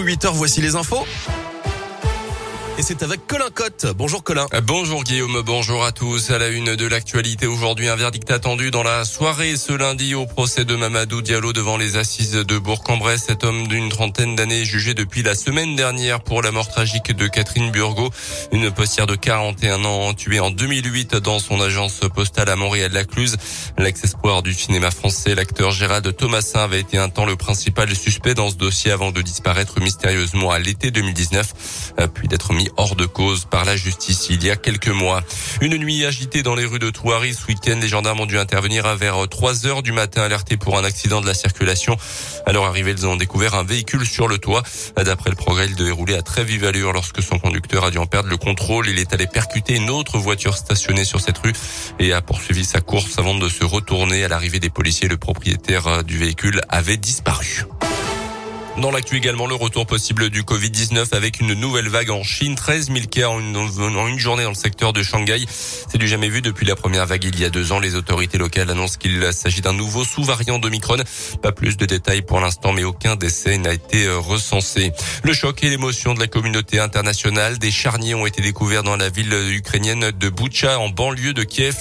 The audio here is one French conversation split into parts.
bientôt 8h, voici les infos. Et c'est avec Colin Cotte. Bonjour Colin. Bonjour Guillaume, bonjour à tous. À la une de l'actualité aujourd'hui, un verdict attendu dans la soirée ce lundi au procès de Mamadou Diallo devant les assises de Bourg-en-Bresse. Cet homme d'une trentaine d'années jugé depuis la semaine dernière pour la mort tragique de Catherine Burgot, une postière de 41 ans tuée en 2008 dans son agence postale à Montréal-Lacluse. L'ex-espoir du cinéma français, l'acteur Gérald Thomasin avait été un temps le principal suspect dans ce dossier avant de disparaître mystérieusement à l'été 2019, puis d'être hors de cause par la justice il y a quelques mois. Une nuit agitée dans les rues de Touari ce week-end. Les gendarmes ont dû intervenir vers 3 heures du matin alertés pour un accident de la circulation. À leur arrivée, ils ont découvert un véhicule sur le toit. D'après le progrès, il devait rouler à très vive allure lorsque son conducteur a dû en perdre le contrôle. Il est allé percuter une autre voiture stationnée sur cette rue et a poursuivi sa course avant de se retourner. À l'arrivée des policiers, le propriétaire du véhicule avait disparu. Dans l'actu également, le retour possible du Covid-19 avec une nouvelle vague en Chine. 13 000 cas en une, journée dans le secteur de Shanghai. C'est du jamais vu depuis la première vague il y a deux ans. Les autorités locales annoncent qu'il s'agit d'un nouveau sous-variant d'Omicron. Pas plus de détails pour l'instant, mais aucun décès n'a été euh, recensé. Le choc et l'émotion de la communauté internationale. Des charniers ont été découverts dans la ville ukrainienne de Boucha, en banlieue de Kiev.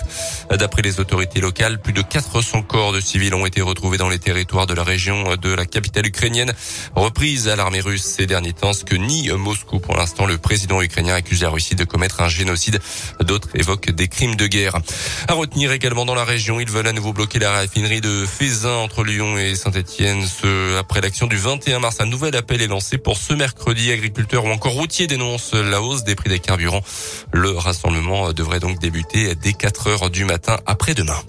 D'après les autorités locales, plus de 400 corps de civils ont été retrouvés dans les territoires de la région de la capitale ukrainienne reprise à l'armée russe ces derniers temps, ce que nie Moscou. Pour l'instant, le président ukrainien accuse la Russie de commettre un génocide. D'autres évoquent des crimes de guerre. À retenir également dans la région, ils veulent à nouveau bloquer la raffinerie de Fézin entre Lyon et Saint-Etienne. Ce, après l'action du 21 mars, un nouvel appel est lancé pour ce mercredi. Agriculteurs ou encore routiers dénoncent la hausse des prix des carburants. Le rassemblement devrait donc débuter dès 4 heures du matin après-demain.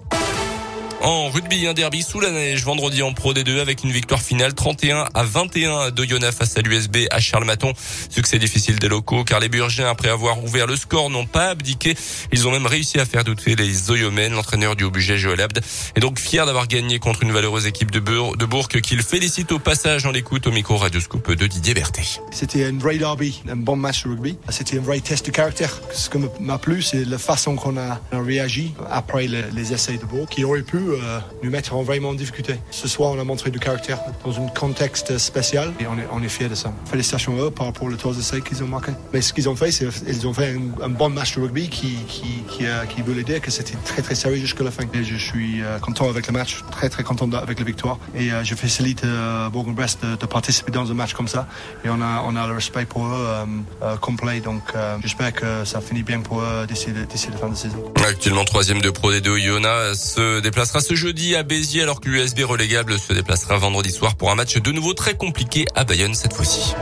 En rugby, un derby sous la neige vendredi en Pro D2 avec une victoire finale 31 à 21 de Yona face à l'USB à Charles Maton. Succès difficile des locaux car les Burgiens, après avoir ouvert le score, n'ont pas abdiqué. Ils ont même réussi à faire douter les Oyomen. L'entraîneur du budget Joël Abd est donc fier d'avoir gagné contre une valeureuse équipe de, Bourg, de Bourg qu'il félicite au passage en l'écoute au micro Radioscope de Didier Berthet. C'était un vrai derby, un bon match de rugby. C'était un vrai test de caractère. Ce qui m'a plu, c'est la façon qu'on a, réagi après les, les essais de Bourg qui auraient pu euh, nous mettre vraiment en difficulté. Ce soir, on a montré du caractère dans un contexte spécial et on est, on fiers de ça. Félicitations à eux par rapport aux trois essais qu'ils ont marqués. Mais ce qu'ils ont fait, c'est qu'ils ont fait un, bon match de rugby qui, qui, qui, euh, veut dire que c'était très très sérieux jusqu'à la fin. Et je suis euh, content avec le match, très très content avec la victoire. Et je félicite Bourg-en-Bresse de, participer dans un match comme ça. Et on a, le respect pour eux complet. Donc j'espère que ça finit bien pour eux d'ici la fin de saison. Actuellement troisième de Pro D2, Iona se déplacera ce jeudi à Béziers alors que l'USB relégable se déplacera vendredi soir pour un match de nouveau très compliqué à Bayonne cette fois-ci.